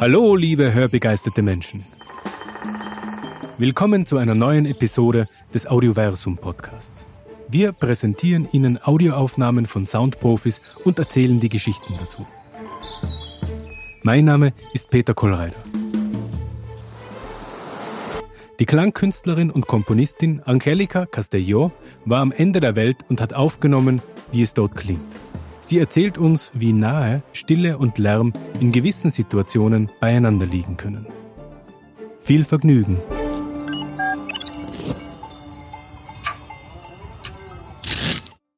Hallo, liebe hörbegeisterte Menschen. Willkommen zu einer neuen Episode des Audioversum Podcasts. Wir präsentieren Ihnen Audioaufnahmen von Soundprofis und erzählen die Geschichten dazu. Mein Name ist Peter Kollreider. Die Klangkünstlerin und Komponistin Angelica Castelló war am Ende der Welt und hat aufgenommen, wie es dort klingt. Sie erzählt uns, wie nahe Stille und Lärm in gewissen Situationen beieinander liegen können. Viel Vergnügen!